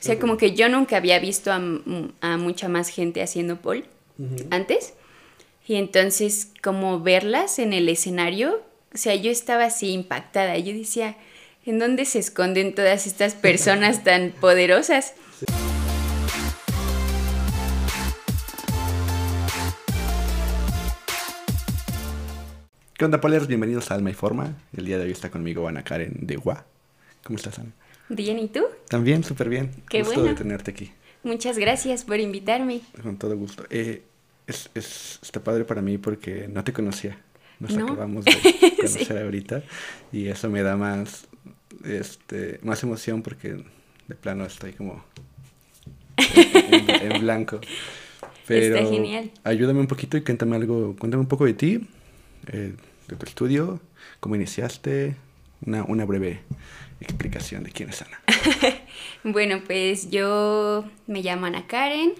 O sea, como que yo nunca había visto a, a mucha más gente haciendo pole antes. Y entonces, como verlas en el escenario, o sea, yo estaba así impactada. Yo decía, ¿en dónde se esconden todas estas personas tan poderosas? ¿Qué onda, Polers? Bienvenidos a Alma y Forma. El día de hoy está conmigo Ana Karen de Gua. ¿Cómo estás, Ana? Bien, ¿y tú? También, súper bien. Qué gusto bueno. de tenerte aquí. Muchas gracias por invitarme. Con todo gusto. Eh, es, es, está padre para mí porque no te conocía. Nos ¿No? acabamos de conocer ahorita. Y eso me da más, este, más emoción porque de plano estoy como en, en- en blanco. Pero Está genial. ayúdame un poquito y cuéntame algo, cuéntame un poco de ti, eh, de tu estudio, cómo iniciaste, una, una breve explicación de quién es Ana. Bueno, pues yo me llamo Ana Karen,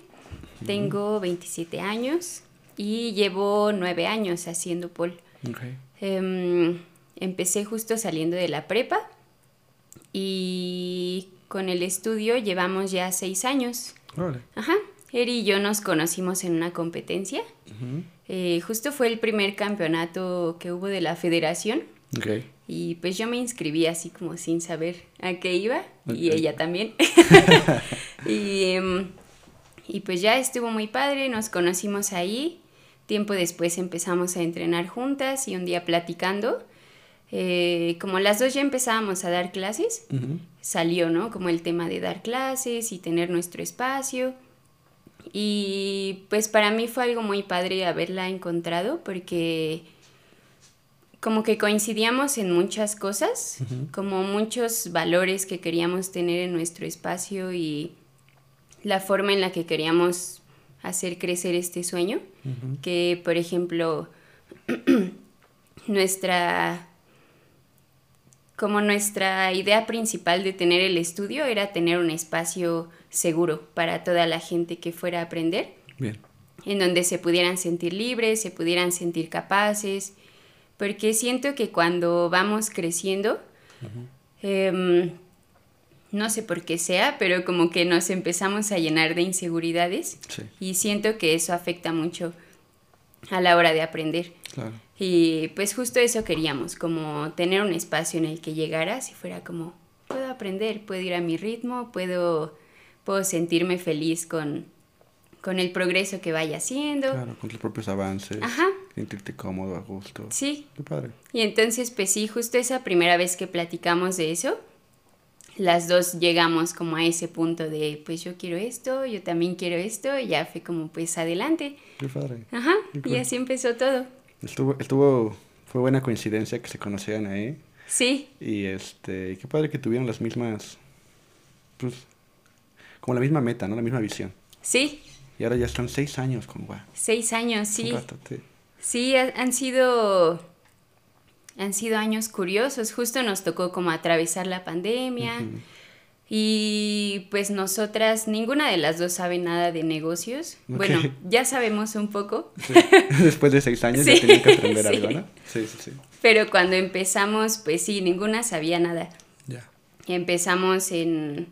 tengo 27 años y llevo 9 años haciendo pole. Okay. Em, empecé justo saliendo de la prepa y con el estudio llevamos ya 6 años. Ajá, Eri y yo nos conocimos en una competencia. Eh, justo fue el primer campeonato que hubo de la federación Ok. Y pues yo me inscribí así como sin saber a qué iba y ella también. y, em, y pues ya estuvo muy padre, nos conocimos ahí. Tiempo después empezamos a entrenar juntas y un día platicando, eh, como las dos ya empezábamos a dar clases, salió, ¿no? Como el tema de dar clases y tener nuestro espacio. Y pues para mí fue algo muy padre haberla encontrado porque como que coincidíamos en muchas cosas, como muchos valores que queríamos tener en nuestro espacio y la forma en la que queríamos hacer crecer este sueño, que por ejemplo nuestra como nuestra idea principal de tener el estudio era tener un espacio seguro para toda la gente que fuera a aprender Bien. en donde se pudieran sentir libres, se pudieran sentir capaces, porque siento que cuando vamos creciendo, em, no sé por qué sea, pero como que nos empezamos a llenar de inseguridades Sí, y siento que eso afecta mucho a la hora de aprender. claro. Y pues justo eso queríamos, como tener un espacio en el que llegaras y fuera como, puedo aprender, puedo ir a mi ritmo, puedo, puedo sentirme feliz con, con el progreso que vaya haciendo. Claro, con tus propios avances. Ajá. Sentirte cómodo, a gusto. Sí, Qué padre. y entonces pues sí, justo esa primera vez que platicamos de eso, las dos llegamos como a ese punto de, pues yo quiero esto, yo también quiero esto, y ya fue como pues adelante. Qué padre. Ajá, Qué y así empezó todo. Estuvo, estuvo, fue buena coincidencia que se conocieran ahí. Sí, Y este, qué padre que tuvieron las mismas, pues, como la misma meta, ¿no? La misma visión. sí, Y ahora ya están seis años con Gua. seis años, sí. Sí, ha- han sido han sido años curiosos. Justo nos tocó como atravesar la pandemia y pues nosotras ninguna de las dos sabe nada de negocios. Bueno, ya sabemos un poco, Sí. Después de seis años Sí, ya tenían que aprender sí. algo, ¿no? Sí, sí, sí. pero cuando empezamos, pues sí, ninguna sabía nada. Ya. Empezamos en,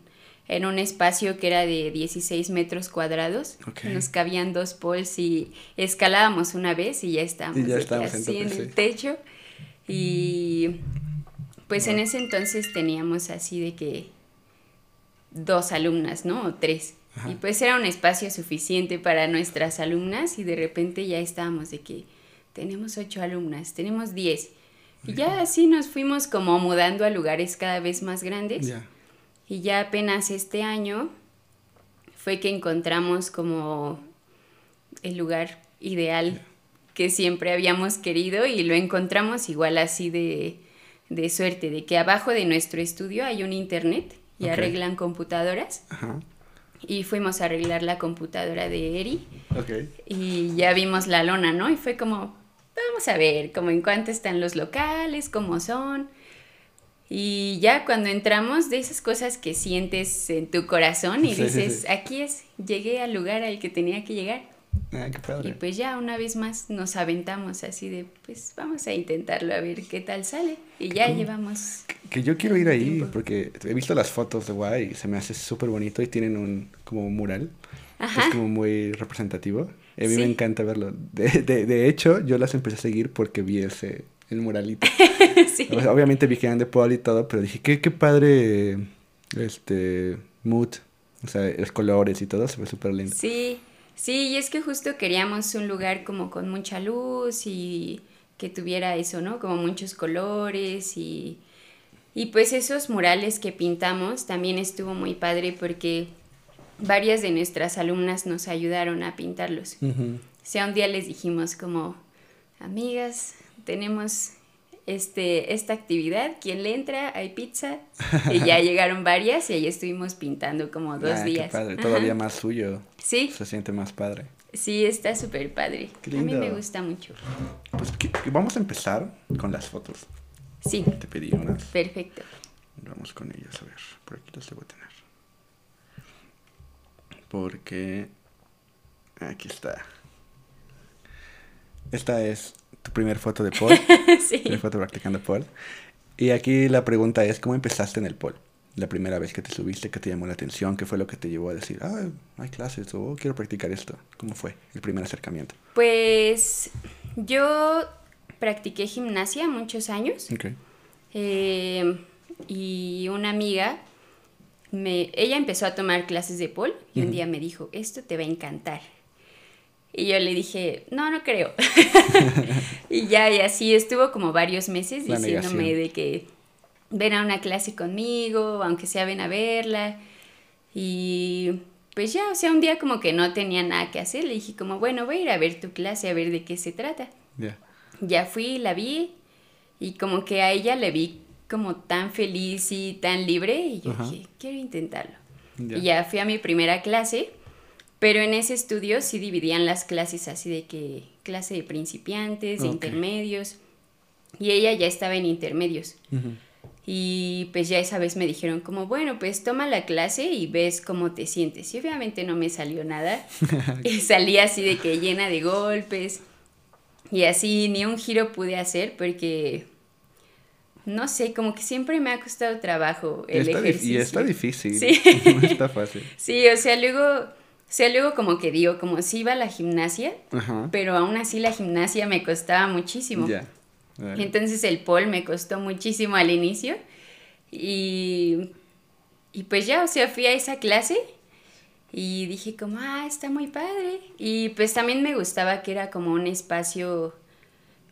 en un espacio que era de 16 metros cuadrados. Nos cabían dos poles y escalábamos una vez y ya estábamos, Y ya en así en, el techo. Y pues en ese entonces teníamos así de que dos alumnas, ¿no? O tres. Ajá. Y pues era un espacio suficiente para nuestras alumnas y de repente ya estábamos de que tenemos ocho alumnas, tenemos diez. Y ya así nos fuimos como mudando a lugares cada vez más grandes. Ya. Y ya apenas este año fue que encontramos como el lugar ideal que siempre habíamos querido y lo encontramos igual así de, de suerte, de que abajo de nuestro estudio hay un internet y arreglan computadoras. Ajá. Y fuimos a arreglar la computadora de Eri y ya vimos la lona, ¿no? Y fue como, vamos a ver, como en cuánto están los locales, cómo son. Y ya cuando entramos, de esas cosas que sientes en tu corazón y Sí, sí, dices, sí. aquí es, llegué al lugar al que tenía que llegar. Ah, qué padre. Y pues ya una vez más nos aventamos así de, pues vamos a intentarlo a ver qué tal sale. Y ya llevamos... Que yo quiero ir ahí porque he visto las fotos de Guay y se me hace súper bonito y tienen un como un mural. Ajá. Es como muy representativo. A mí me encanta verlo. De, de, de hecho, yo las empecé a seguir porque vi ese, el muralito. sí. Sea, obviamente vi que eran de Paul y todo, pero dije, qué, qué padre este mood. O sea, los colores y todo se ve súper lindo. Sí, sí, y es que justo queríamos un lugar como con mucha luz y que tuviera eso, ¿no? Como muchos colores y, y pues esos murales que pintamos también estuvo muy padre porque varias de nuestras alumnas nos ayudaron a pintarlos. O sea, un día les dijimos como, amigas, tenemos este, esta actividad, ¿quién le entra? Hay pizza. Y ya llegaron varias y ahí estuvimos pintando como dos Ah, qué días. padre. Ajá. Todavía más suyo. Sí, Se siente más padre. sí, está súper padre. Qué A mí me gusta mucho. Pues que vamos a empezar con las fotos. Sí, Te pedí unas. perfecto. Vamos con ellas, a ver. Por aquí las debo tener. Porque. Aquí está. Esta es tu primer foto de Paul. sí. primer foto practicando Paul. Y aquí la pregunta es: ¿cómo empezaste en el Paul? La primera vez que te subiste, ¿qué te llamó la atención? ¿Qué fue lo que te llevó a decir, ah, hay clases o quiero practicar esto? ¿Cómo fue el primer acercamiento? Pues yo practiqué gimnasia muchos años. Ok. Eh, y una amiga, me, ella empezó a tomar clases de pole y un día me dijo, esto te va a encantar. Y yo le dije, no, no creo. y ya, y así estuvo como varios meses La diciéndome negación. de que ven a una clase conmigo, aunque sea ven a verla. Y pues ya, o sea, un día como que no tenía nada que hacer, le dije como, bueno, voy a ir a ver tu clase, a ver de qué se trata Ya. ya fui, la vi y como que a ella le vi como tan feliz y tan libre y yo dije, quiero intentarlo. Y ya fui a mi primera clase, pero en ese estudio sí dividían las clases así de que clase de principiantes, de intermedios y ella ya estaba en intermedios. Y pues ya esa vez me dijeron como, bueno, pues toma la clase y ves cómo te sientes. Y obviamente no me salió nada. salí así de que llena de golpes. Y así ni un giro pude hacer porque, no sé, como que siempre me ha costado trabajo el Está ejercicio. y está difícil. Sí. no está fácil. Sí, o sea, luego, o sea, luego como que digo, como si iba a la gimnasia, Ajá. pero aún así la gimnasia me costaba muchísimo. Entonces el pole me costó muchísimo al inicio y, y pues ya, o sea, fui a esa clase y dije como, ah, está muy padre. Y pues también me gustaba que era como un espacio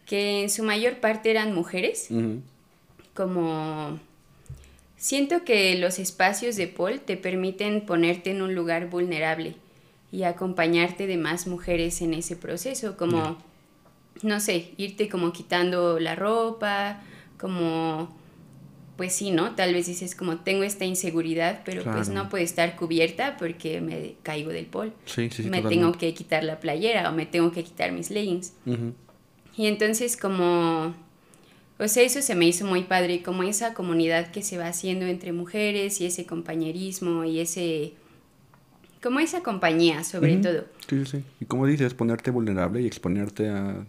que en su mayor parte eran mujeres, como... Siento que los espacios de pole te permiten ponerte en un lugar vulnerable y acompañarte de más mujeres en ese proceso, como no sé, irte como quitando la ropa, como, pues sí, ¿no? Tal vez dices como tengo esta inseguridad, pero pues no puede estar cubierta porque me caigo del pol. Sí, sí, sí. me totalmente. tengo que quitar la playera o me tengo que quitar mis leggings. Y entonces como, o sea, eso se me hizo muy padre, como esa comunidad que se va haciendo entre mujeres y ese compañerismo y ese, como esa compañía sobre todo. Sí, sí, sí. Y como dices, ponerte vulnerable y exponerte a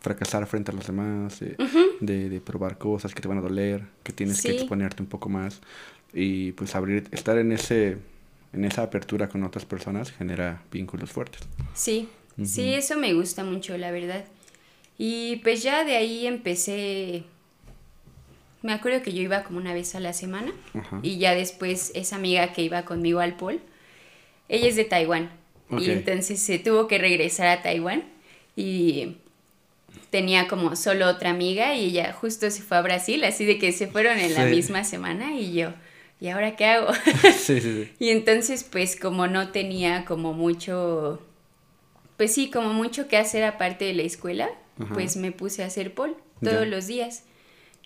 fracasar frente a los demás, de, de, de probar cosas que te van a doler, que tienes que exponerte un poco más y pues abrir, estar en ese, en esa apertura con otras personas genera vínculos fuertes. Sí, sí, eso me gusta mucho, la verdad. Y pues ya de ahí empecé, me acuerdo que yo iba como una vez a la semana Ajá. y ya después esa amiga que iba conmigo al pol, ella es de Taiwán y entonces se tuvo que regresar a Taiwán y tenía como solo otra amiga y ella justo se fue a Brasil, así de que se fueron en la misma semana y yo, ¿y ahora qué hago? sí, sí, sí. Y entonces, pues como no tenía como mucho, pues sí, como mucho que hacer aparte de la escuela, Ajá. pues me puse a hacer pol todos los días.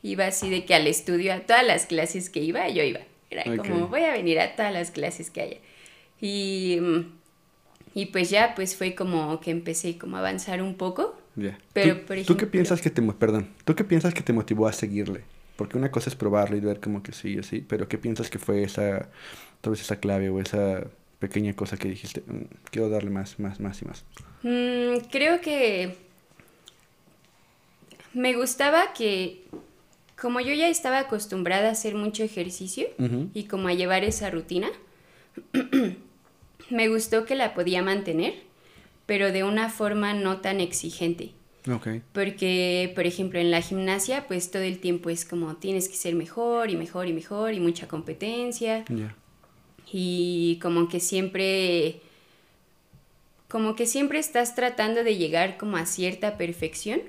Iba así de que al estudio, a todas las clases que iba, yo iba. Era como, voy a venir a todas las clases que haya. Y, mm, y pues ya, pues fue como que empecé como a avanzar un poco. Ya. Pero, ¿Tú, por ¿tú qué ejemplo- piensas que te, perdón, ¿tú qué piensas que te motivó a seguirle? Porque una cosa es probarlo y ver como que sí, así, pero ¿qué piensas que fue esa, tal vez esa clave o esa pequeña cosa que dijiste, "Mm, quiero darle más, más, más y más? Mm, creo que me gustaba que, como yo ya estaba acostumbrada a hacer mucho ejercicio y como a llevar esa rutina, me gustó que la podía mantener, pero de una forma no tan exigente. Ok, Porque, por ejemplo, en la gimnasia, pues todo el tiempo es como tienes que ser mejor y mejor y mejor y mucha competencia. ya. Y como que siempre, como que siempre estás tratando de llegar como a cierta perfección.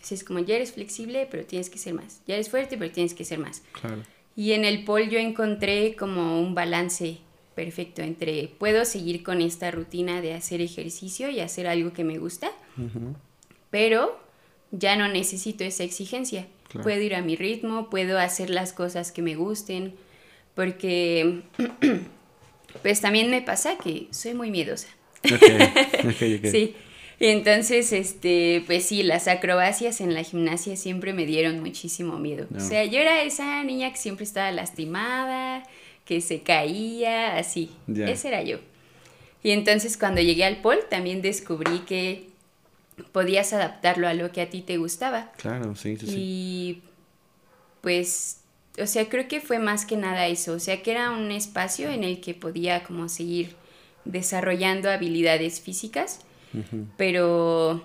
Así es como ya eres flexible, pero tienes que ser más. Ya eres fuerte, pero tienes que ser más. Claro. Y en el pole yo encontré como un balance perfecto entre puedo seguir con esta rutina de hacer ejercicio y hacer algo que me gusta, pero ya no necesito esa exigencia. Claro. Puedo ir a mi ritmo, puedo hacer las cosas que me gusten, porque pues también me pasa que soy muy miedosa. Sí. Y entonces, este, pues sí, las acrobacias en la gimnasia siempre me dieron muchísimo miedo. No. O sea, yo era esa niña que siempre estaba lastimada, que se caía, así. Ese era yo. Y entonces cuando llegué al pol también descubrí que podías adaptarlo a lo que a ti te gustaba. Claro, sí, sí, sí. Y pues, o sea, creo que fue más que nada eso, o sea, que era un espacio en el que podía como seguir desarrollando habilidades físicas, pero,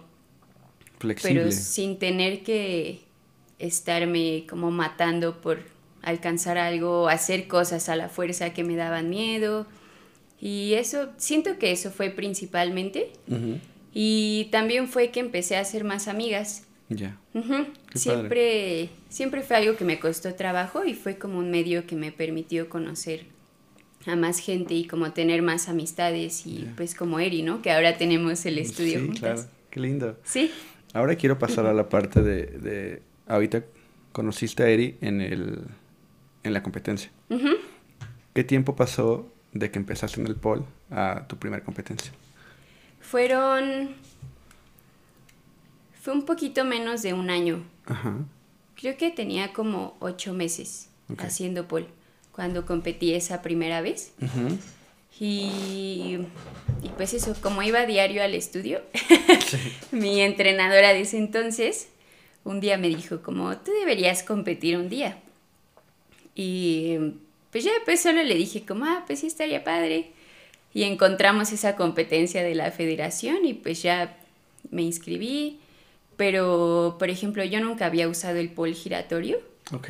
Flexible. pero sin tener que estarme como matando por alcanzar algo, hacer cosas a la fuerza que me daban miedo. Y eso, siento que eso fue principalmente. Y también fue que empecé a hacer más amigas. Ya. Siempre, siempre fue algo que me costó trabajo y fue como un medio que me permitió conocer a más gente y como tener más amistades y pues como Eri, ¿no? Que ahora tenemos el estudio sí, juntas. claro. Qué lindo. Sí. Ahora quiero pasar a la parte de, de... Ahorita conociste a Eri en, el, en la competencia. ¿Qué tiempo pasó de que empezaste en el pole a tu primera competencia? Fueron... Fue un poquito menos de un año. Ajá. Creo que tenía como ocho meses haciendo pole cuando competí esa primera vez. Y, y pues eso, como iba diario al estudio, mi entrenadora de ese entonces un día me dijo como, tú deberías competir un día. Y pues ya pues solo le dije como, ah, pues sí estaría padre. Y encontramos esa competencia de la federación y pues ya me inscribí. Pero, por ejemplo, yo nunca había usado el pole giratorio. Ok.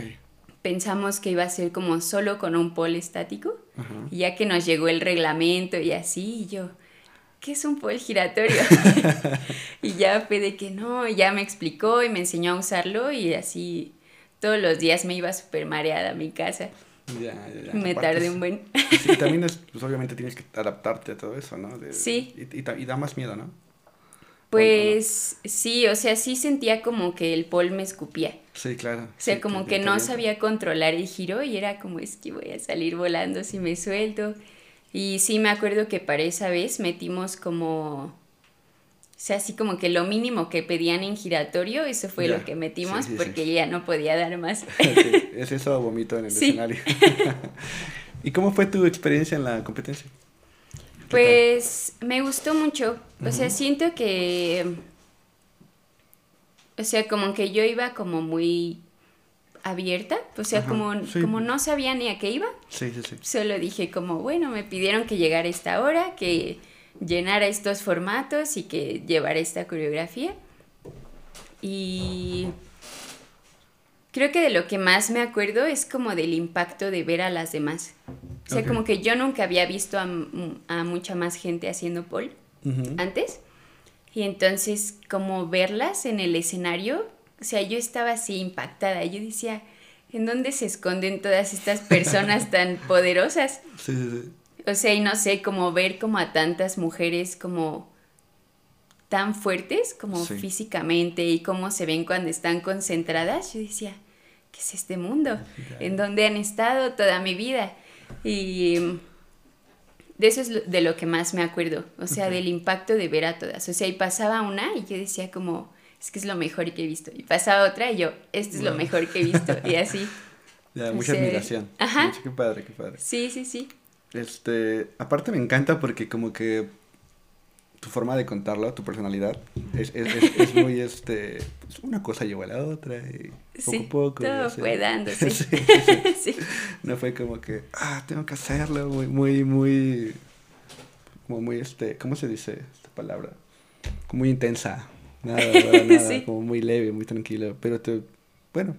Pensamos que iba a ser como solo con un pole estático. Ajá. Y ya que nos llegó el reglamento y así, y yo, ¿qué es un pole giratorio? y ya fue de que no, ya me explicó y me enseñó a usarlo y así todos los días me iba súper mareada a mi casa. Ya, ya, ya. Me Aparte tardé es- un buen. Sí, también es, pues obviamente tienes que adaptarte a todo eso, ¿no? De- Sí. Y, y y da más miedo, ¿no? Pues sí, o sea, sí sentía como que el pole me escupía. Sí, claro. O sea, Sí, como que no sabía controlar el giro y era como, es que voy a salir volando si me suelto. Y sí me acuerdo que para esa vez metimos como, sea, así como que lo mínimo que pedían en giratorio, eso fue Ya, lo que metimos sí, sí, porque sí. ya no podía dar más. Es eso vomito en el escenario. ¿Y cómo fue tu experiencia en la competencia? ¿Qué Pues me gustó mucho. O sea, siento que. O sea, como que yo iba como muy abierta. O sea, Ajá, como, sí. como no sabía ni a qué iba. Sí, sí, sí. Solo dije como, bueno, me pidieron que llegara a esta hora, que llenara estos formatos y que llevara esta coreografía. Y creo que de lo que más me acuerdo es como del impacto de ver a las demás. O sea, Ok. como que yo nunca había visto a, a mucha más gente haciendo pole Ujú. antes. Y entonces, como verlas en el escenario, o sea, yo estaba así impactada. Yo decía, ¿en dónde se esconden todas estas personas tan poderosas? Sí, sí, sí. O sea, y no sé, como ver como a tantas mujeres como tan fuertes, como Sí. físicamente, y cómo se ven cuando están concentradas. Yo decía, ¿qué es este mundo? ¿En dónde han estado toda mi vida? Y mm, de eso es de lo que más me acuerdo, o sea, Ok. del impacto de ver a todas. O sea, y pasaba una y yo decía como, es que es lo mejor que he visto. Y pasaba otra y yo, esto es lo mejor que he visto. Y así. Ya, O mucha sea, admiración. ajá. Mucho- Qué padre, qué padre. Sí, sí, sí. Este, aparte me encanta porque como que tu forma de contarlo, tu personalidad, es, es, es, muy, este, pues, una cosa llevó a la otra y poco a poco. Todo fue dándose. sí, sí. No fue como que, ah, tengo que hacerlo, muy, muy, muy, como muy, este, ¿cómo se dice esta palabra? Como muy intensa, nada, nada, nada como muy leve, muy tranquilo, pero te, bueno,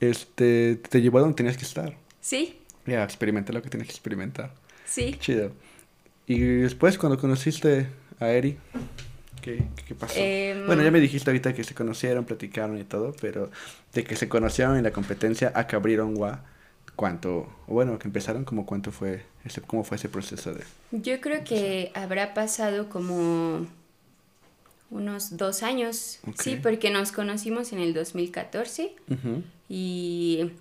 este, te llevó a donde tenías que estar. Sí. Ya, experimenta lo que tienes que experimentar. Sí. Chido. Y después, cuando conociste a Eri, ¿qué, qué pasó? Em, bueno, ya me dijiste ahorita que se conocieron, platicaron y todo, pero de que se conocieron en la competencia a que abrieron WA, ¿cuánto? Bueno, que empezaron, como cuánto fue ese, cómo fue ese proceso de... Yo creo que habrá pasado como unos dos años, sí, porque nos conocimos en el 2014 y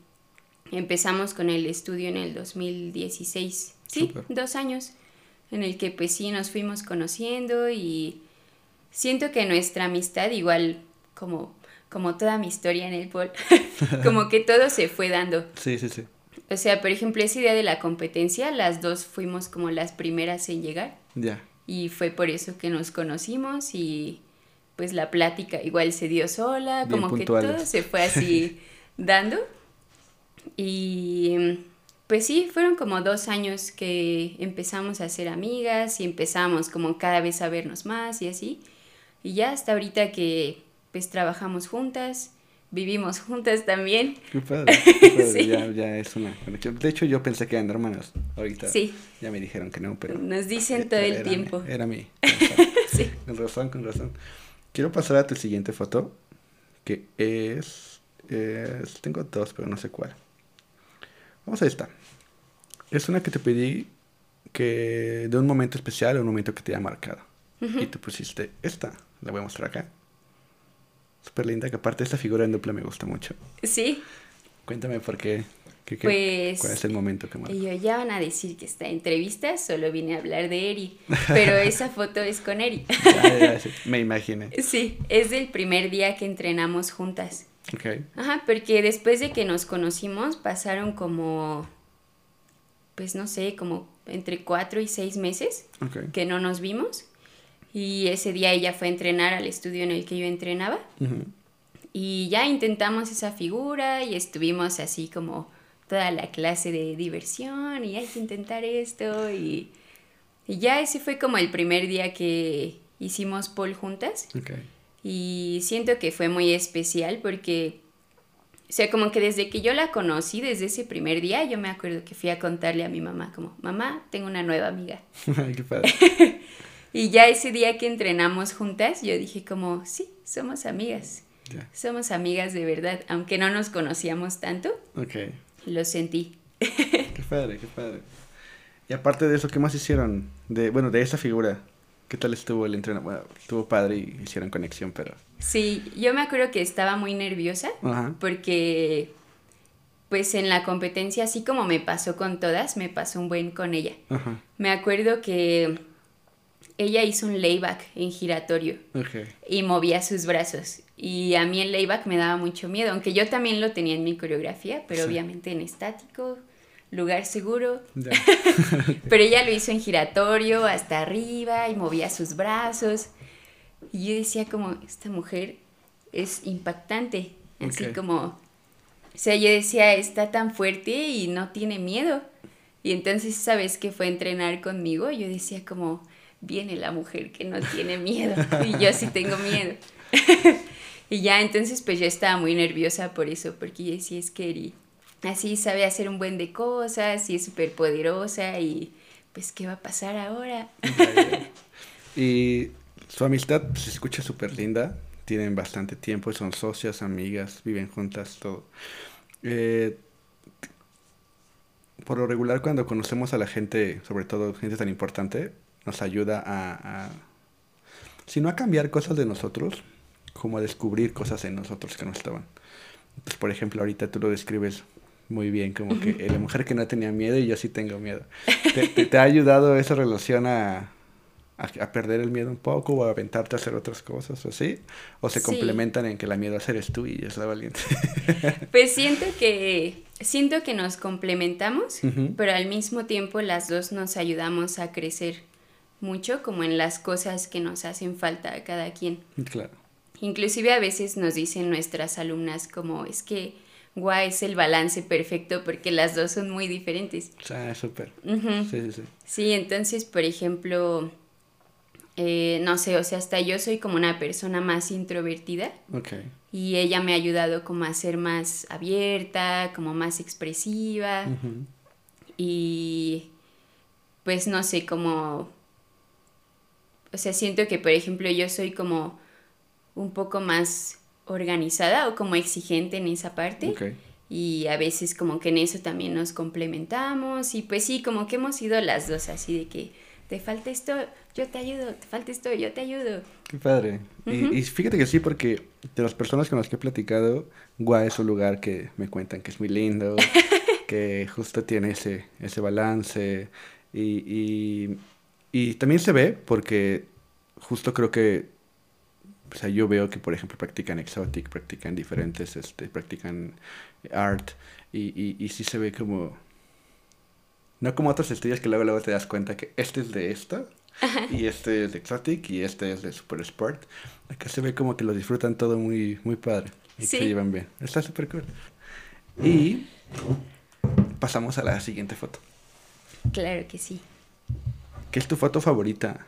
empezamos con el estudio en el 2016, sí, dos años en el que pues sí nos fuimos conociendo y siento que nuestra amistad igual como, como toda mi historia en el pol, como que todo se fue dando. Sí, sí, sí. O sea, por ejemplo, esa idea de la competencia, las dos fuimos como las primeras en llegar. Ya. Y fue por eso que nos conocimos y pues la plática igual se dio sola, como que todo se fue así dando. Y pues sí, fueron como dos años que empezamos a ser amigas y empezamos como cada vez a vernos más y así. Y ya hasta ahorita que pues trabajamos juntas, vivimos juntas también. Qué padre, ya, ya, es una. De hecho yo pensé que eran hermanas, ahorita sí. ya me dijeron que no, pero... Nos dicen todo el tiempo. era mí. sí. Con razón, con razón. Quiero pasar a tu siguiente foto, que es, es... Tengo dos, pero no sé cuál. Vamos a esta. Es una que te pedí que de un momento especial, un momento que te haya marcado. Y tú pusiste esta. La voy a mostrar acá. Súper linda, que aparte esta figura en dupla me gusta mucho. Sí. Cuéntame por qué. pues, ¿Cuál es el momento que Y yo ya van a decir que esta entrevista solo vine a hablar de Eri, pero esa foto es con Eri. me imaginé. Sí, es del primer día que entrenamos juntas. Ok. Ajá, porque después de que nos conocimos pasaron como, pues no sé, como entre cuatro y seis meses que no nos vimos. Y ese día ella fue a entrenar al estudio en el que yo entrenaba. Y ya intentamos esa figura y estuvimos así como toda la clase de diversión y hay que intentar esto. Y, y ya ese fue como el primer día que hicimos pole juntas. Y siento que fue muy especial porque, o sea, como que desde que yo la conocí, desde ese primer día, yo me acuerdo que fui a contarle a mi mamá, como, mamá, tengo una nueva amiga. Qué padre. y ya ese día que entrenamos juntas, yo dije como, sí, somos amigas. Somos amigas de verdad, aunque no nos conocíamos tanto. Ok. Lo sentí. qué padre, qué padre. Y aparte de eso, ¿qué más hicieron? De, bueno, de esa figura. ¿Qué tal estuvo el entrenamiento? Bueno, estuvo padre y hicieron conexión, pero... Sí, yo me acuerdo que estaba muy nerviosa porque pues en la competencia, así como me pasó con todas, me pasó un buen con ella. Me acuerdo que ella hizo un layback en giratorio y movía sus brazos. Y a mí el layback me daba mucho miedo, aunque yo también lo tenía en mi coreografía, pero obviamente en estático lugar seguro. Pero ella lo hizo en giratorio, hasta arriba, y movía sus brazos. Y yo decía como, esta mujer es impactante. Así como, o sea, yo decía, está tan fuerte y no tiene miedo. Y entonces, ¿sabes qué fue entrenar conmigo? Yo decía como, viene la mujer que no tiene miedo. Y yo sí tengo miedo. y ya, entonces, pues yo estaba muy nerviosa por eso, porque yo decía, es que así sabe hacer un buen de cosas y es súper poderosa y pues qué va a pasar ahora. y su amistad se escucha súper linda, tienen bastante tiempo, son socias, amigas, viven juntas, todo. Eh, por lo regular cuando conocemos a la gente, sobre todo gente tan importante, nos ayuda a, si no a cambiar cosas de nosotros, como a descubrir cosas en nosotros que no estaban. Entonces, por ejemplo, ahorita tú lo describes muy bien, como que la mujer que no tenía miedo y yo sí tengo miedo. ¿Te, ha ayudado esa relación a, a, perder el miedo un poco o a aventarte a hacer otras cosas o así? ¿O se complementan en que la miedo a hacer es tú y es la valiente? pues siento que, siento que nos complementamos, pero al mismo tiempo las dos nos ayudamos a crecer mucho como en las cosas que nos hacen falta a cada quien. Claro. Inclusive a veces nos dicen nuestras alumnas como es que guay es el balance perfecto porque las dos son muy diferentes. Ah, súper. Sí, sí, sí. Sí, entonces, por ejemplo, eh, no sé, o sea, hasta yo soy como una persona más introvertida. Ok. Y ella me ha ayudado como a ser más abierta, como más expresiva. Y pues no sé, como... O sea, siento que, por ejemplo, yo soy como un poco más organizada o como exigente en esa parte. Y a veces como que en eso también nos complementamos y pues sí, como que hemos sido las dos así de que te falta esto, yo te ayudo, te falta esto, yo te ayudo. Qué padre. y, fíjate que sí, porque de las personas con las que he platicado, Gua es un lugar que me cuentan que es muy lindo, que justo tiene ese, ese balance y, y, y también se ve porque justo creo que o sea, yo veo que, por ejemplo, practican exotic, practican diferentes, este, practican art, y, y, y sí se ve como... No como otros estudios que luego, luego te das cuenta que este es de esto, y este es de exotic, y este es de super sport. Acá se ve como que lo disfrutan todo muy, muy padre, y se llevan bien. Está súper cool. Y pasamos a la siguiente foto. Claro que sí. ¿Qué es tu foto favorita?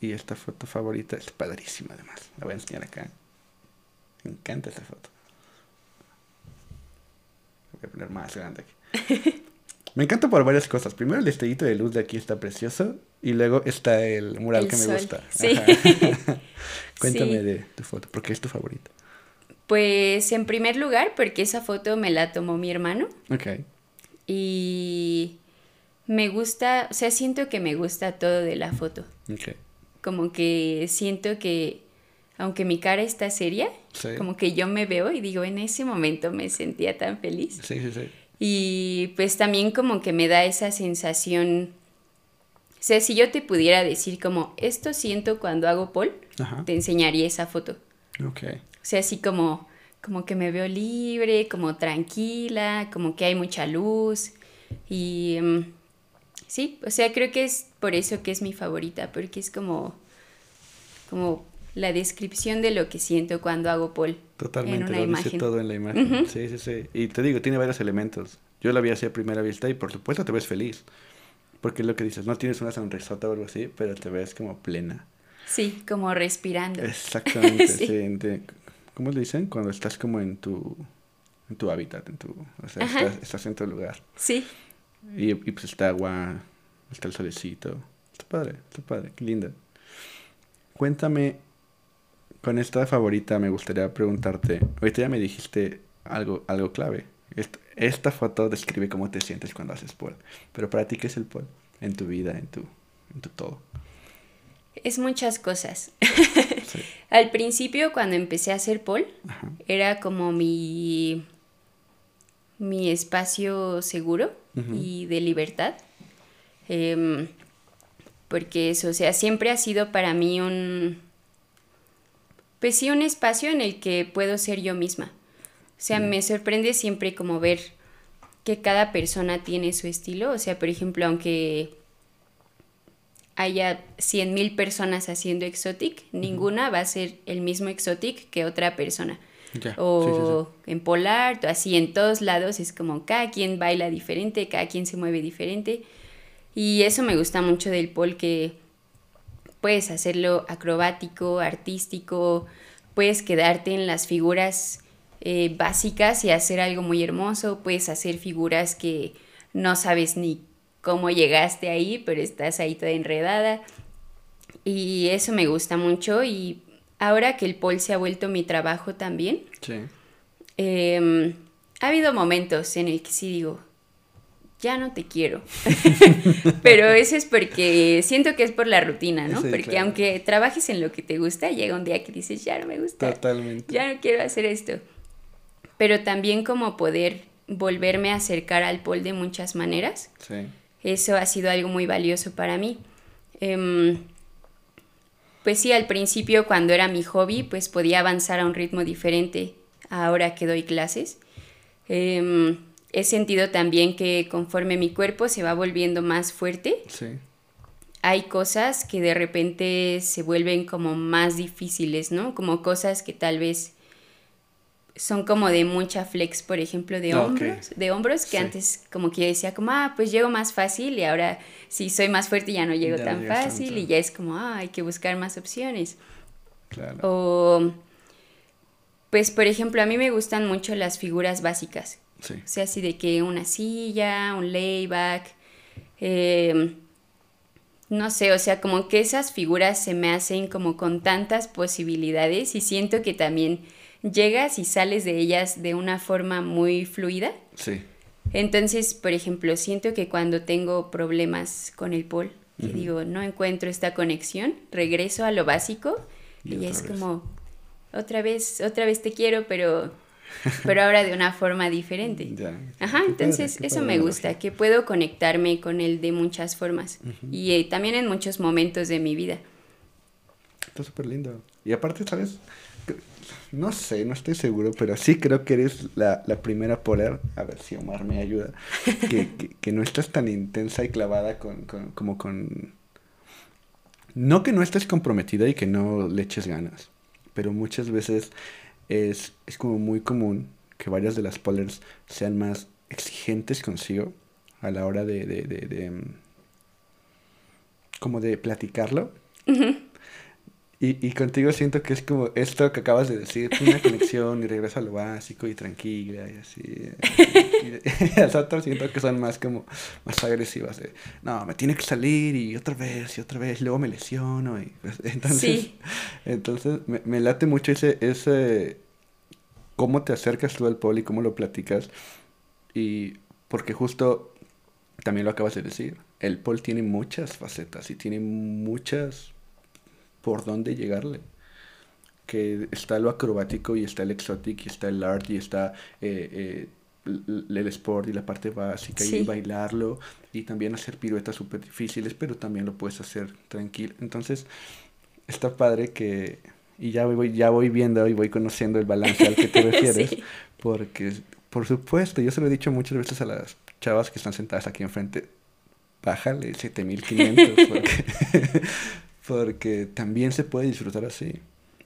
Y esta foto favorita es padrísima además. La voy a enseñar acá. Me encanta esta foto. voy a poner más grande aquí. Me encanta por varias cosas. Primero el estellito de luz de aquí está precioso. Y luego está el mural que me gusta. Sí. Cuéntame de tu foto. ¿Por qué es tu favorita? Pues en primer lugar, porque esa foto me la tomó mi hermano. Ok. Y me gusta, o sea, siento que me gusta todo de la foto. Ok como que siento que aunque mi cara está seria, como que yo me veo y digo, en ese momento me sentía tan feliz. Sí, sí, sí. Y pues también como que me da esa sensación, o sea, si yo te pudiera decir como, esto siento cuando hago Paul, te enseñaría esa foto. Ok. O sea, así como, como que me veo libre, como tranquila, como que hay mucha luz y... Mm, sí, o sea, creo que es por eso que es mi favorita, porque es como, como la descripción de lo que siento cuando hago Paul. Totalmente, en una lo imagen. dice todo en la imagen. Sí, sí, sí. Y te digo, tiene varios elementos. Yo la vi así a primera vista y por supuesto te ves feliz. Porque es lo que dices, no tienes una sonrisota o algo así, pero te ves como plena. Sí, como respirando. Exactamente, sí. ¿Cómo le dicen? Cuando estás como en tu, en tu hábitat, en tu, o sea, estás, estás, en tu lugar. Sí. Y, pues está agua, está el solecito. Está padre, está padre, qué linda. Cuéntame, con esta favorita me gustaría preguntarte, ahorita ya me dijiste algo, algo clave. Esta, foto describe cómo te sientes cuando haces pole. Pero para ti, ¿qué es el pole? En tu vida, en tu, en tu todo. Es muchas cosas. Al principio, cuando empecé a hacer pole, era como mi, mi espacio seguro y de libertad. Em, porque eso, o sea, siempre ha sido para mí un, pues sí, un espacio en el que puedo ser yo misma. O sea, me sorprende siempre como ver que cada persona tiene su estilo. O sea, por ejemplo, aunque haya 100.000 personas haciendo exotic, ninguna va a ser el mismo exotic que otra persona o en Polar, así en todos lados es como cada quien baila diferente, cada quien se mueve diferente. Y eso me gusta mucho del pol que puedes hacerlo acrobático, artístico, puedes quedarte en las figuras eh, básicas y hacer algo muy hermoso, puedes hacer figuras que no sabes ni cómo llegaste ahí, pero estás ahí toda enredada. Y eso me gusta mucho y ahora que el pol se ha vuelto mi trabajo también, em, ha habido momentos en el que sí digo, ya no te quiero. Pero eso es porque siento que es por la rutina, ¿no? porque aunque trabajes en lo que te gusta, llega un día que dices, ya no me gusta. Totalmente. Ya no quiero hacer esto. Pero también como poder volverme a acercar al pol de muchas maneras. Sí. Eso ha sido algo muy valioso para mí. Em, pues sí, al principio cuando era mi hobby, pues podía avanzar a un ritmo diferente ahora que doy clases. Em, he sentido también que conforme mi cuerpo se va volviendo más fuerte, hay cosas que de repente se vuelven como más difíciles, ¿no? Como cosas que tal vez son como de mucha flex, por ejemplo, de hombros, de hombros que antes como que yo decía como, ah, pues llego más fácil y ahora si soy más fuerte ya no llego tan fácil y ya es como, ah, hay que buscar más opciones. Claro. O, pues, por ejemplo, a mí me gustan mucho las figuras básicas. Sí. O sea, así de que una silla, un layback, em, no sé, o sea, como que esas figuras se me hacen como con tantas posibilidades y siento que también llegas y sales de ellas de una forma muy fluida. Sí. Entonces, por ejemplo, siento que cuando tengo problemas con el pol, que digo, no encuentro esta conexión, regreso a lo básico y, es como, otra vez, otra vez te quiero, pero, pero ahora de una forma diferente. Ajá, entonces eso me gusta, que puedo conectarme con él de muchas formas y eh, también en muchos momentos de mi vida. Está súper lindo. Y aparte, ¿sabes? No sé, no estoy seguro, pero sí creo que eres la, primera polar, a ver si Omar me ayuda, que, no estás tan intensa y clavada con, como con... No que no estés comprometida y que no le eches ganas, pero muchas veces es, como muy común que varias de las polars sean más exigentes consigo a la hora de, de, de, mm, como de platicarlo. Y, y, contigo siento que es como esto que acabas de decir, una conexión y regreso a lo básico y tranquila y así. Y, las otras siento que son más como, más agresivas. De, no, me tiene que salir y otra vez y otra vez, luego me lesiono. Y, pues, entonces, entonces me, me, late mucho ese, ese, cómo te acercas tú al poli, cómo lo platicas. Y porque justo, también lo acabas de decir, el pol tiene muchas facetas y tiene muchas por dónde llegarle. Que está lo acrobático y está el exotic y está el art y está eh, eh, el sport y la parte básica y bailarlo y también hacer piruetas súper difíciles, pero también lo puedes hacer tranquilo. Entonces, está padre que, y ya voy, ya voy viendo y voy conociendo el balance al que te refieres, porque, por supuesto, yo se lo he dicho muchas veces a las chavas que están sentadas aquí enfrente, bájale 7500, porque porque también se puede disfrutar así.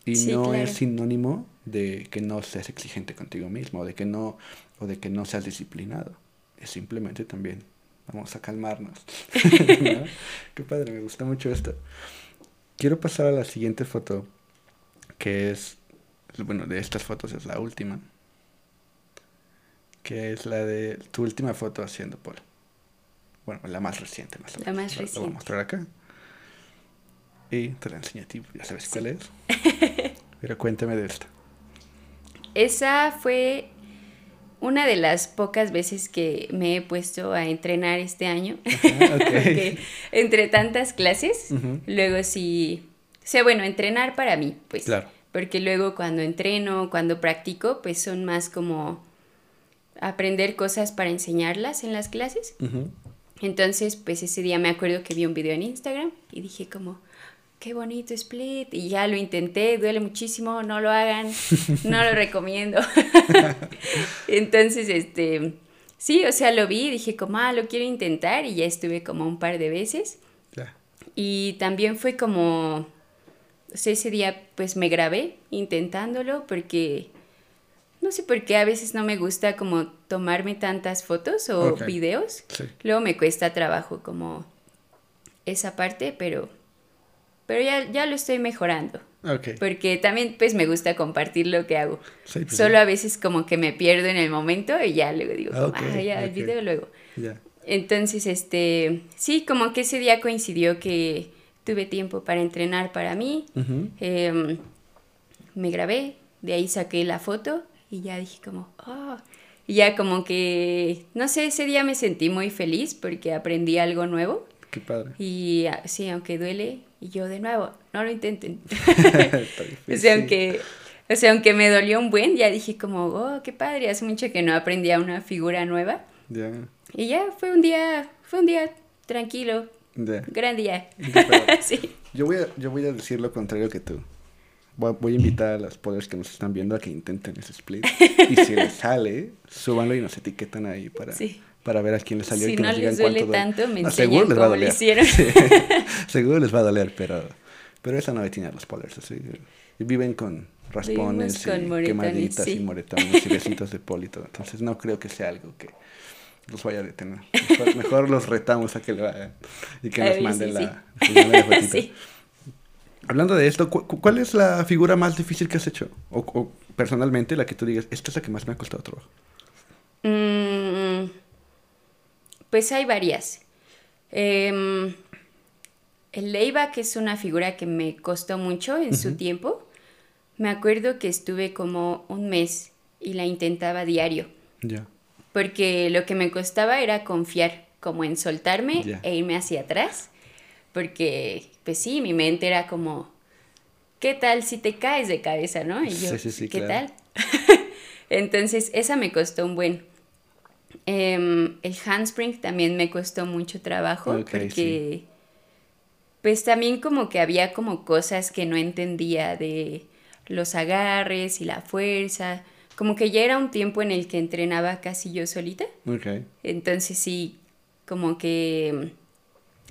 Y no es sinónimo de que no seas exigente contigo mismo, o de que no, o de que no seas disciplinado. Es simplemente también, vamos a calmarnos. Qué padre, me gusta mucho esto. Quiero pasar a la siguiente foto, que es, bueno, de estas fotos es la última, que es la de tu última foto haciendo polo. Bueno, la más reciente, más La más reciente. La voy a mostrar acá. Y te la enseño a ti, ya sabes cuál es. Pero cuéntame de esta. Esa fue una de las pocas veces que me he puesto a entrenar este año. entre tantas clases, luego sí. O sea, bueno, entrenar para mí, pues. Claro. Porque luego cuando entreno, cuando practico, pues son más como aprender cosas para enseñarlas en las clases. Entonces, pues ese día me acuerdo que vi un video en Instagram y dije como, qué bonito split. Y ya lo intenté, duele muchísimo, no lo hagan, no lo recomiendo. Entonces, este, sí, o sea, lo vi, dije como, ah, lo quiero intentar y ya estuve como un par de veces. Y también fue como, o sea, ese día pues me grabé intentándolo porque, no sé por qué a veces no me gusta como tomarme tantas fotos o videos. Luego me cuesta trabajo como esa parte, pero pero ya, ya lo estoy mejorando. Porque también pues me gusta compartir lo que hago. Pues Solo a veces como que me pierdo en el momento y ya luego digo, ah, ya, el video luego. Entonces, este, sí, como que ese día coincidió que tuve tiempo para entrenar para mí. Em, me grabé, de ahí saqué la foto y ya dije como, oh. Y ya como que, no sé, ese día me sentí muy feliz porque aprendí algo nuevo. Qué padre. Y ah, sí, aunque duele, y yo de nuevo, no lo intenten. o, sea, aunque, o sea, aunque me dolió un buen, ya dije como, oh, qué padre, hace mucho que no aprendía una figura nueva. Y ya fue un día, fue un día tranquilo, Ya. Gran día. Sí. Yo voy, a, yo voy a decir lo contrario que tú. Voy, voy a invitar a los poders que nos están viendo a que intenten ese split. Y si les sale, súbanlo y nos etiquetan ahí para, Sí. Para ver a quién les salió y Si que no nos digan les duele cuánto tanto, me No, seguro les va a doler. hicieron. Sí. seguro les va a doler, pero, pero esa no detiene a los poders. Así. Y viven con raspones con y moretones, quemaditas y sí. moretones y besitos de polito. Entonces no creo que sea algo que los vaya a detener. Mejor, mejor los retamos a que lo hagan y que nos Ay, manden sí, la, nos la. Hablando de esto, ¿cu- cu- ¿cuál es la figura más difícil que has hecho? O, o personalmente la que tú digas, esta es la que más me ha costado trabajo. Mm, pues hay varias. Em, el layback es una figura que me costó mucho en su tiempo. Me acuerdo que estuve como un mes y la intentaba diario, Ya. porque lo que me costaba era confiar, como en soltarme e irme hacia atrás, porque pues sí, mi mente era como, ¿qué tal si te caes de cabeza, no? Y yo, Sí, sí, sí, ¿qué claro. tal? Entonces, esa me costó un buen. Em, el handspring también me costó mucho trabajo porque sí. pues también como que había como cosas que no entendía de los agarres y la fuerza, como que ya era un tiempo en el que entrenaba casi yo solita, entonces sí, como que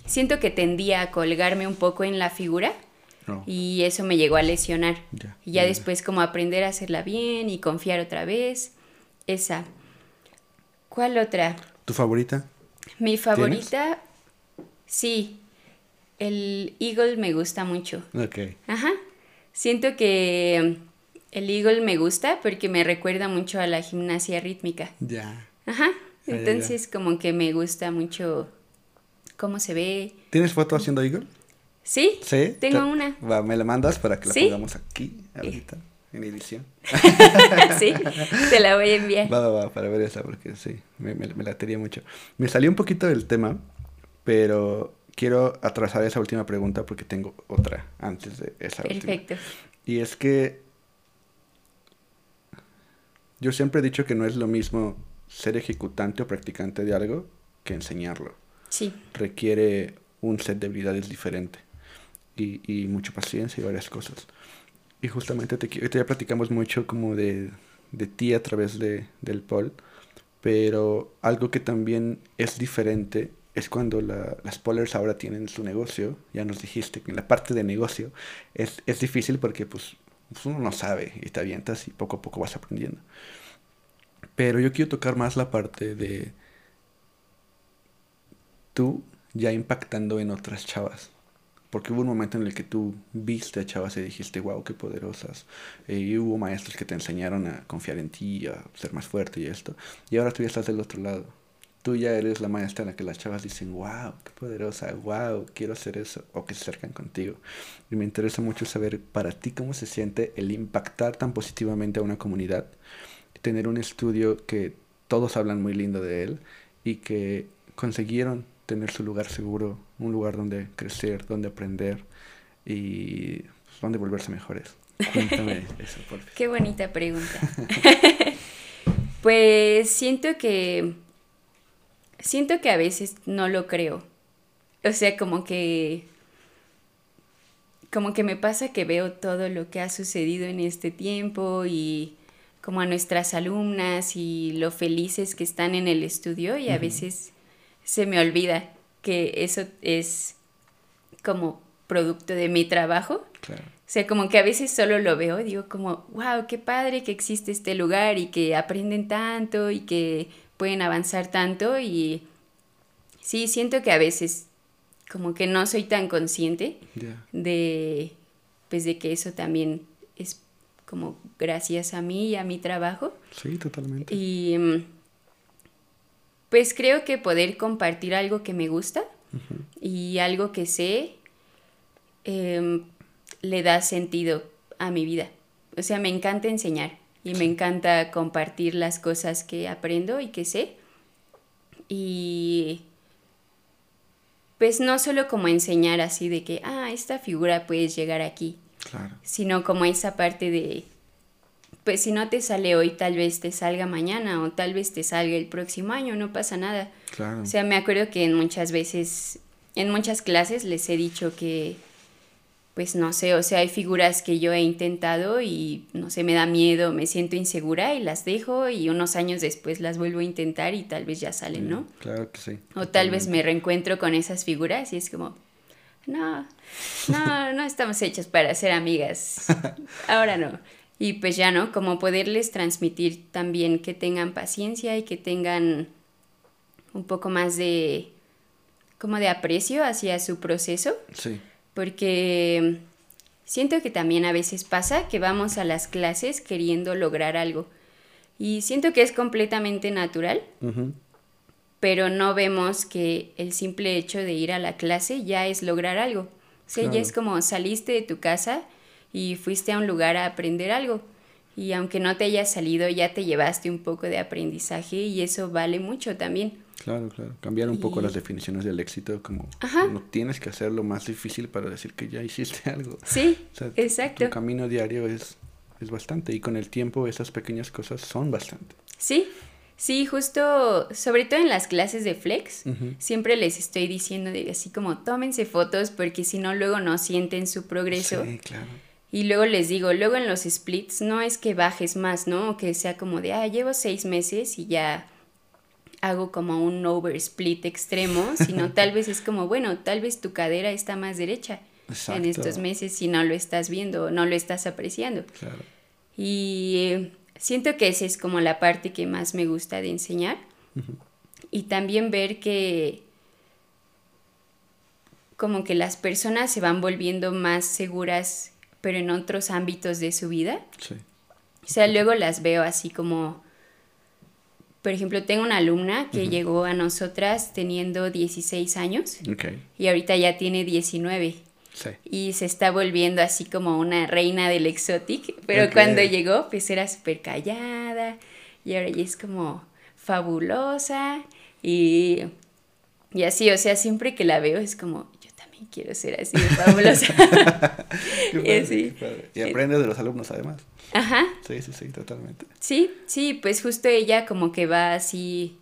mm, siento que tendía a colgarme un poco en la figura No. y eso me llegó a lesionar. Y ya. después como aprender a hacerla bien y confiar otra vez. Esa. ¿Cuál otra? ¿Tu favorita? Mi favorita, sí. El Eagle me gusta mucho. Ok. Ajá. Siento que mm, el Eagle me gusta porque me recuerda mucho a la gimnasia rítmica. Ya. Ajá. ya, ya. Entonces como que me gusta mucho cómo se ve. ¿Tienes foto haciendo Eagle? Sí, Sí. tengo Te- una. Va, me la mandas para que la Sí. pongamos aquí, ahorita, en edición. sí, te la voy a enviar. Va, va, va, para ver esa, porque sí, me, me, me latería mucho. Me salió un poquito del tema, pero quiero atrasar esa última pregunta porque tengo otra antes de esa última. Perfecto. Y es que yo siempre he dicho que no es lo mismo ser ejecutante o practicante de algo que enseñarlo. Sí, Requiere un set de habilidades diferente y, y mucha paciencia y varias cosas. Y justamente te, ya platicamos mucho como de, de ti a través de, del pole, pero algo que también es diferente es cuando la- las polers ahora tienen su negocio, ya nos dijiste que en la parte de negocio es, es difícil porque pues, pues uno no sabe y te avientas y poco a poco vas aprendiendo. Pero yo quiero tocar más la parte de tú ya impactando en otras chavas. Porque hubo un momento en el que tú viste a chavas y dijiste, wow, qué poderosas. Eh, y hubo maestros que te enseñaron a confiar en ti, a ser más fuerte y esto. Y ahora tú ya estás del otro lado. Tú ya eres la maestra en la que las chavas dicen, wow, qué poderosa, wow, quiero hacer eso. O que se acercan contigo. Y me interesa mucho saber para ti cómo se siente el impactar tan positivamente a una comunidad. Tener un estudio que todos hablan muy lindo de él y que consiguieron tener su lugar seguro, un lugar donde crecer, donde aprender y pues, donde volverse mejores. Cuéntame eso, por favor. qué bonita pregunta. pues siento que siento que a veces no lo creo. O sea, como que como que me pasa que veo todo lo que ha sucedido en este tiempo y como a nuestras alumnas y lo felices que están en el estudio y a veces se me olvida que eso es como producto de mi trabajo. Claro. O sea, como que a veces solo lo veo y digo como, wow, qué padre que existe este lugar y que aprenden tanto y que pueden avanzar tanto y sí, siento que a veces como que no soy tan consciente de, pues de que eso también es como gracias a mí y a mi trabajo. Sí, totalmente. Y mm, pues creo que poder compartir algo que me gusta y algo que sé em, le da sentido a mi vida. O sea, me encanta enseñar y me encanta compartir las cosas que aprendo y que sé. Y pues no solo como enseñar así de que, ah, esta figura puedes llegar aquí, Claro. sino como esa parte de, pues si no te sale hoy, tal vez te salga mañana o tal vez te salga el próximo año, no pasa nada. Claro. O sea, me acuerdo que muchas veces en muchas clases les he dicho que, pues no sé, o sea, hay figuras que yo he intentado y no sé, me da miedo, me siento insegura y las dejo y unos años después las vuelvo a intentar y tal vez ya salen, ¿no? Claro que sí. O tal vez me reencuentro con esas figuras y es como, no, no, no estamos hechos para ser amigas. Ahora no. Y pues ya no, como poderles transmitir también que tengan paciencia y que tengan un poco más de como de aprecio hacia su proceso. Sí. Porque siento que también a veces pasa que vamos a las clases queriendo lograr algo. Y siento que es completamente natural, pero no vemos que el simple hecho de ir a la clase ya es lograr algo. O sea, ya es como saliste de tu casa y fuiste a un lugar a aprender algo. Y aunque no te haya salido, ya te llevaste un poco de aprendizaje y eso vale mucho también. Claro, claro. Cambiar un poco las definiciones del éxito, como no tienes que hacerlo más difícil para decir que ya hiciste algo. Sí, exacto. Tu camino diario es, es bastante y con el tiempo esas pequeñas cosas son bastante. Sí, sí, justo, sobre todo en las clases de flex, siempre les estoy diciendo de así como tómense fotos porque si no luego no sienten su progreso. Sí, claro. Y luego les digo, luego en los splits no es que bajes más, ¿no? O que sea como de, ah, llevo seis meses y ya hago como un over split extremo, sino tal vez es como, bueno, tal vez tu cadera está más derecha en estos meses si no lo estás viendo, no lo estás apreciando. Claro. Y eh, siento que esa es como la parte que más me gusta de enseñar. Y también ver que como que las personas se van volviendo más seguras, pero en otros ámbitos de su vida. Sí. O sea, luego las veo así como por ejemplo, tengo una alumna que llegó a nosotras teniendo 16 años y ahorita ya tiene 19. Sí. Y se está volviendo así como una reina del exotic, pero cuando llegó pues era súper callada y ahora ya es como fabulosa y, y así, o sea, siempre que la veo es como, quiero ser así de fabulosa. y, y aprende de los alumnos además. Ajá. Sí, sí, sí, totalmente. Sí, sí, pues justo ella como que va así,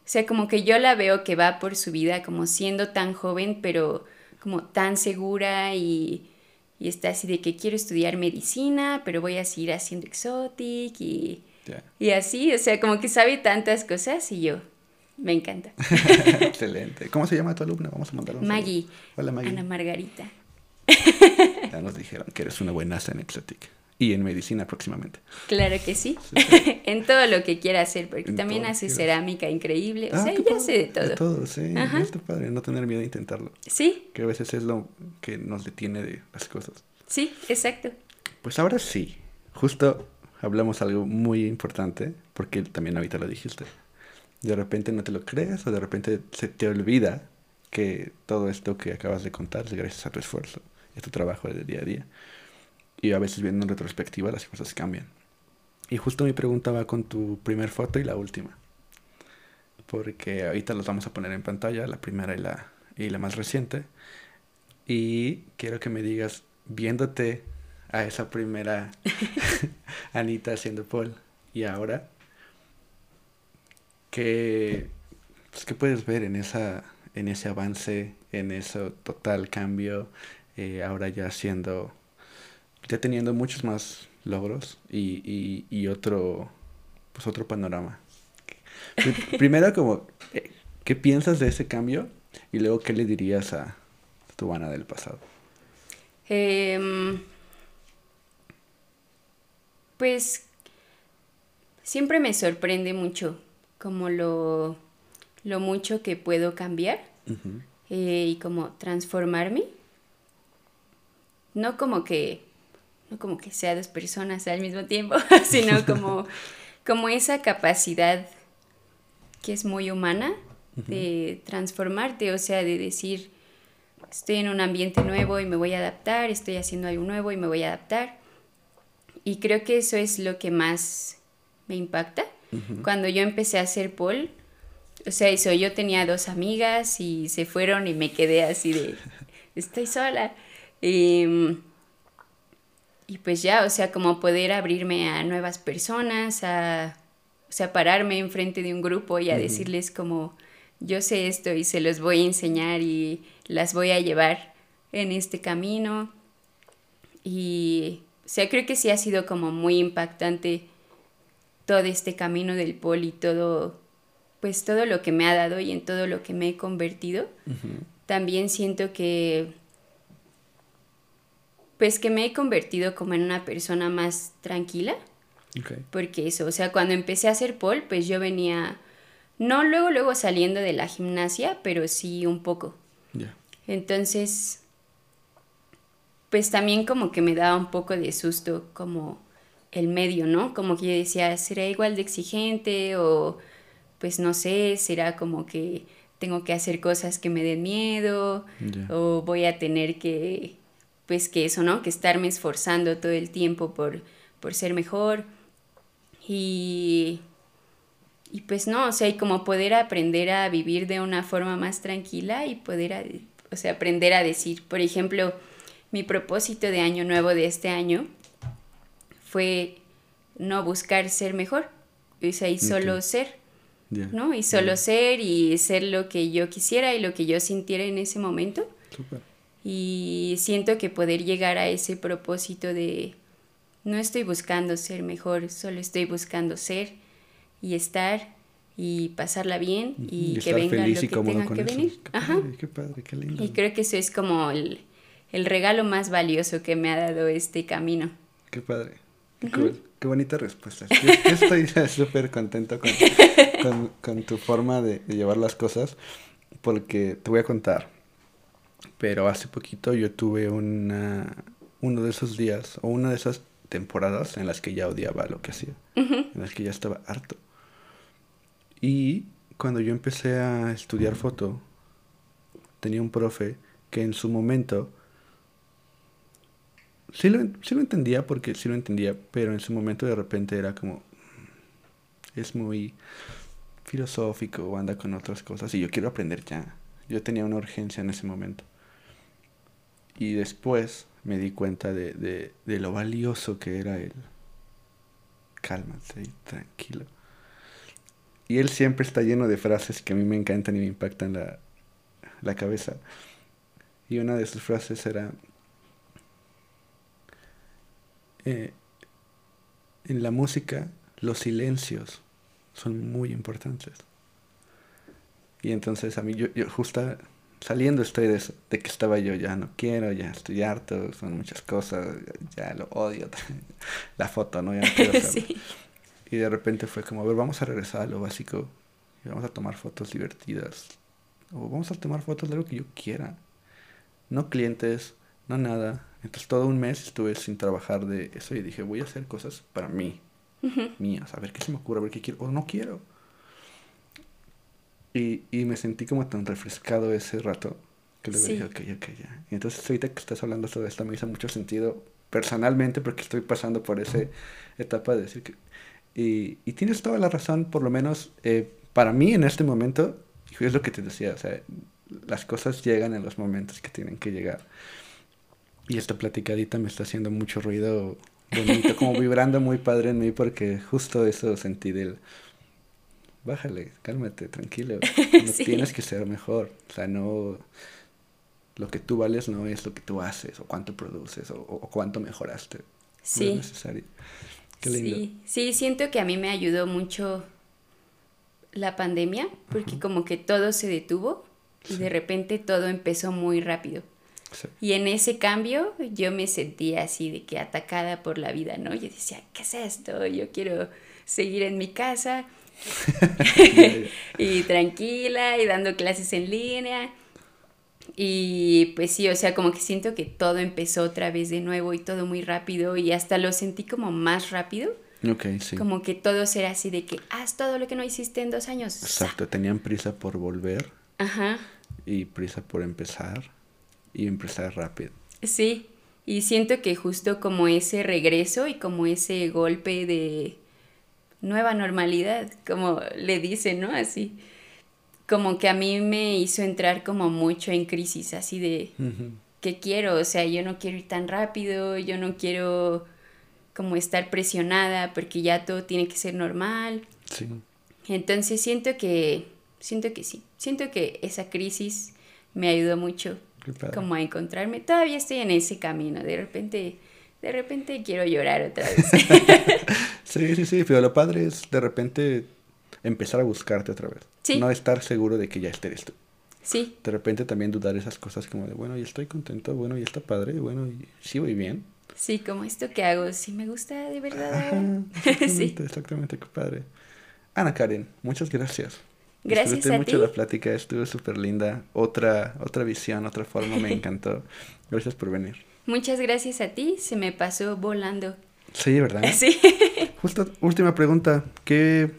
o sea, como que yo la veo que va por su vida como siendo tan joven, pero como tan segura y, y está así de que quiero estudiar medicina, pero voy a seguir haciendo exotic y, y así, o sea, como que sabe tantas cosas y yo, me encanta. Excelente. ¿Cómo se llama tu alumna? Vamos a mandarle un Maggie. Hola, Maggie. Ana Margarita. Ya nos dijeron que eres una buenaza en Exotic y en medicina próximamente. Claro que sí, en todo lo que quiera hacer, porque también hace cerámica increíble, o ah, sea, ya sé de todo. De todo, sí, está padre, no tener miedo de intentarlo. Sí. Que a veces es lo que nos detiene de las cosas. Sí, exacto. Pues ahora sí, justo hablamos algo muy importante, porque también ahorita lo dijiste. De repente no te lo crees o de repente se te olvida que todo esto que acabas de contar es gracias a tu esfuerzo y a tu trabajo de día a día y a veces viendo en retrospectiva las cosas cambian. Y justo me preguntaba con tu primer foto y la última. Porque ahorita los vamos a poner en pantalla, la primera y la, y la más reciente. Y quiero que me digas, viéndote a esa primera Anita haciendo Paul y ahora, ¿qué, pues, ¿qué puedes ver en, esa, en ese avance, en ese total cambio, eh, ahora ya siendo ya teniendo muchos más logros y, y, otro, pues otro panorama. Primero como, eh, ¿qué piensas de ese cambio? Y luego, ¿qué le dirías a tu Ana del pasado? Em, pues siempre me sorprende mucho como lo, lo mucho que puedo cambiar eh, y como transformarme. No como que no como que sea dos personas al mismo tiempo, sino como, como esa capacidad que es muy humana de transformarte, o sea, de decir, estoy en un ambiente nuevo y me voy a adaptar, estoy haciendo algo nuevo y me voy a adaptar. Y creo que eso es lo que más me impacta. Cuando yo empecé a hacer Paul, o sea, eso, yo tenía dos amigas y se fueron y me quedé así de, estoy sola. Y, y pues ya, o sea, como poder abrirme a nuevas personas, a, o sea, pararme enfrente de un grupo y a decirles como, yo sé esto y se los voy a enseñar y las voy a llevar en este camino. Y, o sea, creo que sí ha sido como muy impactante todo este camino del pol y todo, pues todo lo que me ha dado y en todo lo que me he convertido. También siento que, pues que me he convertido como en una persona más tranquila. Porque eso, o sea, cuando empecé a hacer pol, pues yo venía, no luego, luego saliendo de la gimnasia, pero sí un poco. Entonces, pues también como que me daba un poco de susto como el medio, ¿no? Como que yo decía, ¿será igual de exigente o pues no sé, será como que tengo que hacer cosas que me den miedo o voy a tener que, pues que eso, ¿no? Que estarme esforzando todo el tiempo por, por ser mejor. Y, y pues no, o sea, y como poder aprender a vivir de una forma más tranquila y poder, o sea, aprender a decir, por ejemplo, mi propósito de año nuevo de este año fue no buscar ser mejor, o sea, y solo ser, ¿no? Y solo ser y ser lo que yo quisiera y lo que yo sintiera en ese momento. Y siento que poder llegar a ese propósito de no estoy buscando ser mejor, solo estoy buscando ser y estar y pasarla bien y, que venga lo que tenga que venir. Qué padre, qué lindo. Y creo que eso es como el, el regalo más valioso que me ha dado este camino. Qué padre. Qué, qué bonita respuesta. Yo, estoy súper contento con, tu forma de, llevar las cosas porque te voy a contar. Pero hace poquito yo tuve una, uno de esos días o una de esas temporadas en las que ya odiaba lo que hacía, en las que ya estaba harto. Y cuando yo empecé a estudiar foto, tenía un profe que en su momento sí lo, lo entendía porque sí lo entendía, pero en su momento de repente era como, es muy filosófico o anda con otras cosas y yo quiero aprender ya. Yo tenía una urgencia en ese momento. Y después me di cuenta de, de, lo valioso que era él. Cálmate tranquilo. Y él siempre está lleno de frases que a mí me encantan y me impactan la, la cabeza. Y una de sus frases era, eh, en la música los silencios son muy importantes. Y entonces a mí, yo, yo justo saliendo estoy de eso, de que estaba yo, ya no quiero, ya estoy harto, son muchas cosas, ya, lo odio, la foto, ¿no? Ya no quiero Y de repente fue como, a ver, vamos a regresar a lo básico y vamos a tomar fotos divertidas. O vamos a tomar fotos de algo que yo quiera. No clientes, no nada. Entonces todo un mes estuve sin trabajar de eso y dije, voy a hacer cosas para mí, mías, a ver qué se me ocurre, a ver qué quiero o no quiero. Y, y me sentí como tan refrescado ese rato que luego dije, ok, ok, ya. Y entonces ahorita que estás hablando sobre esto me hizo mucho sentido personalmente porque estoy pasando por esa etapa de decir que... Y, y tienes toda la razón, por lo menos eh, para mí en este momento, es lo que te decía, o sea, las cosas llegan en los momentos que tienen que llegar. Y esta platicadita me está haciendo mucho ruido bonito, como vibrando muy padre en mí porque justo eso sentí del... Bájale, cálmate, tranquilo. No tienes que ser mejor. O sea, no... Lo que tú vales no es lo que tú haces o cuánto produces o, cuánto mejoraste. Sí. No es necesario. Qué lindo. Sí, sí, siento que a mí me ayudó mucho la pandemia porque como que todo se detuvo y de repente todo empezó muy rápido. Y en ese cambio yo me sentía así de que atacada por la vida, ¿no? Yo decía, ¿qué es esto? Yo quiero seguir en mi casa y tranquila y dando clases en línea. Y pues sí, o sea, como que siento que todo empezó otra vez de nuevo y todo muy rápido y hasta lo sentí como más rápido. Ok, sí. Como que todo será así de que haz todo lo que no hiciste en dos años. Exacto, tenían prisa por volver. Ajá. Y prisa por empezar y empezar rápido. Sí, y siento que justo como ese regreso y como ese golpe de nueva normalidad, como le dicen, ¿no? Así, como que a mí me hizo entrar como mucho en crisis, así de, ¿qué quiero? O sea, yo no quiero ir tan rápido, yo no quiero como estar presionada porque ya todo tiene que ser normal. Sí. Entonces siento que, siento que sí, siento que esa crisis me ayudó mucho. Como a encontrarme. Todavía estoy en ese camino, de repente, de repente quiero llorar otra vez. Sí, sí, sí, pero lo padre es de repente empezar a buscarte otra vez. Sí. No estar seguro de que ya estés tú. sí, De repente también dudar esas cosas como de, bueno, y estoy contento, bueno, y está padre, bueno, y sí voy bien. sí, como esto que hago, sí me gusta de verdad Ajá, exactamente, exactamente, qué padre. Ana Karen, muchas gracias. Gracias Disfruté a mucho ti. la plática, estuvo súper linda. Otra, otra visión, otra forma, me encantó. Gracias por venir. Muchas gracias a ti, se me pasó volando. Sí, ¿verdad? Sí. Justo, última pregunta. ¿Qué...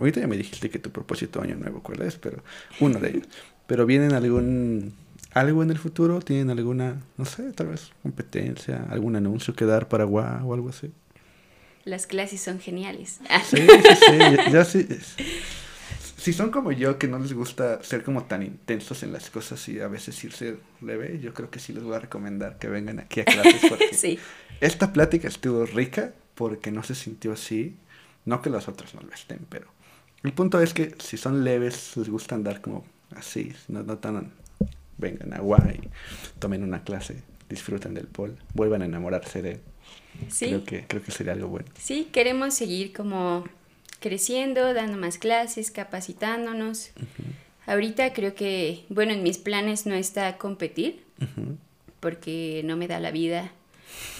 Ahorita ya me dijiste que tu propósito año nuevo, ¿cuál es? Pero uno de ellos. ¿Pero vienen algún... algo en el futuro? ¿Tienen alguna, no sé, tal vez competencia, algún anuncio que dar para Gua o algo así? Las clases son geniales. Sí, sí, sí. ya- ya sí. Si son como yo, que no les gusta ser como tan intensos en las cosas y a veces irse leve, yo creo que sí les voy a recomendar que vengan aquí a clases porque sí, esta plática estuvo rica porque no se sintió así. No que las otras no lo estén, pero el punto es que si son leves, les gusta andar como así, no, no tan... Vengan a Guay, tomen una clase, disfruten del pol, vuelvan a enamorarse de él. sí. Creo que, creo que sería algo bueno. Sí, queremos seguir como creciendo, dando más clases, capacitándonos. Ahorita creo que, bueno, en mis planes no está competir, porque no me da la vida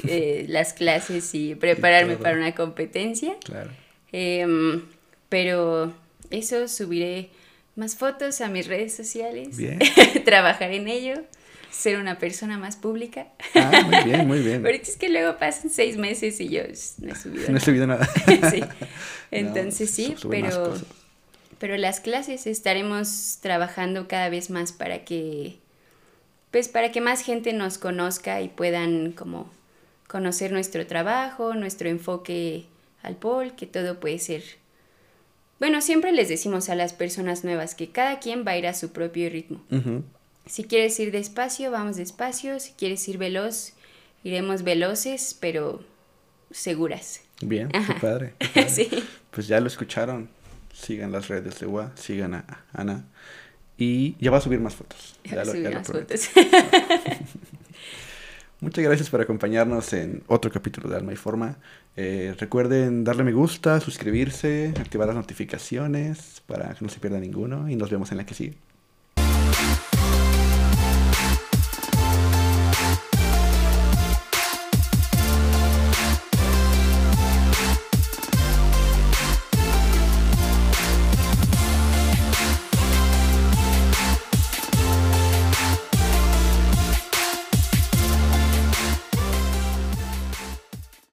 eh, las clases y prepararme para una competencia. Claro. Em, pero eso, subiré más fotos a mis redes sociales, Bien. trabajar en ello, ser una persona más pública. Ah, muy bien, muy bien. Ahorita es que luego pasan seis meses y yo "Sh, no he subido No he subido nada. sí. Entonces No, sí, pero, pero las clases estaremos trabajando cada vez más para que, pues para que más gente nos conozca y puedan como conocer nuestro trabajo, nuestro enfoque al pol, que todo puede ser. Bueno, siempre les decimos a las personas nuevas que cada quien va a ir a su propio ritmo. Ujú. Si quieres ir despacio, vamos despacio. Si quieres ir veloz, iremos veloces, pero seguras. Bien, qué padre. qué padre. sí. Pues ya lo escucharon. Sigan las redes de WA, sigan a Ana. Y ya va a subir más fotos. Ya lo, ya lo unas prometo. fotos. Muchas gracias por acompañarnos en otro capítulo de Alma y Forma. Eh, recuerden darle me gusta, suscribirse, activar las notificaciones para que no se pierda ninguno y nos vemos en la que sigue.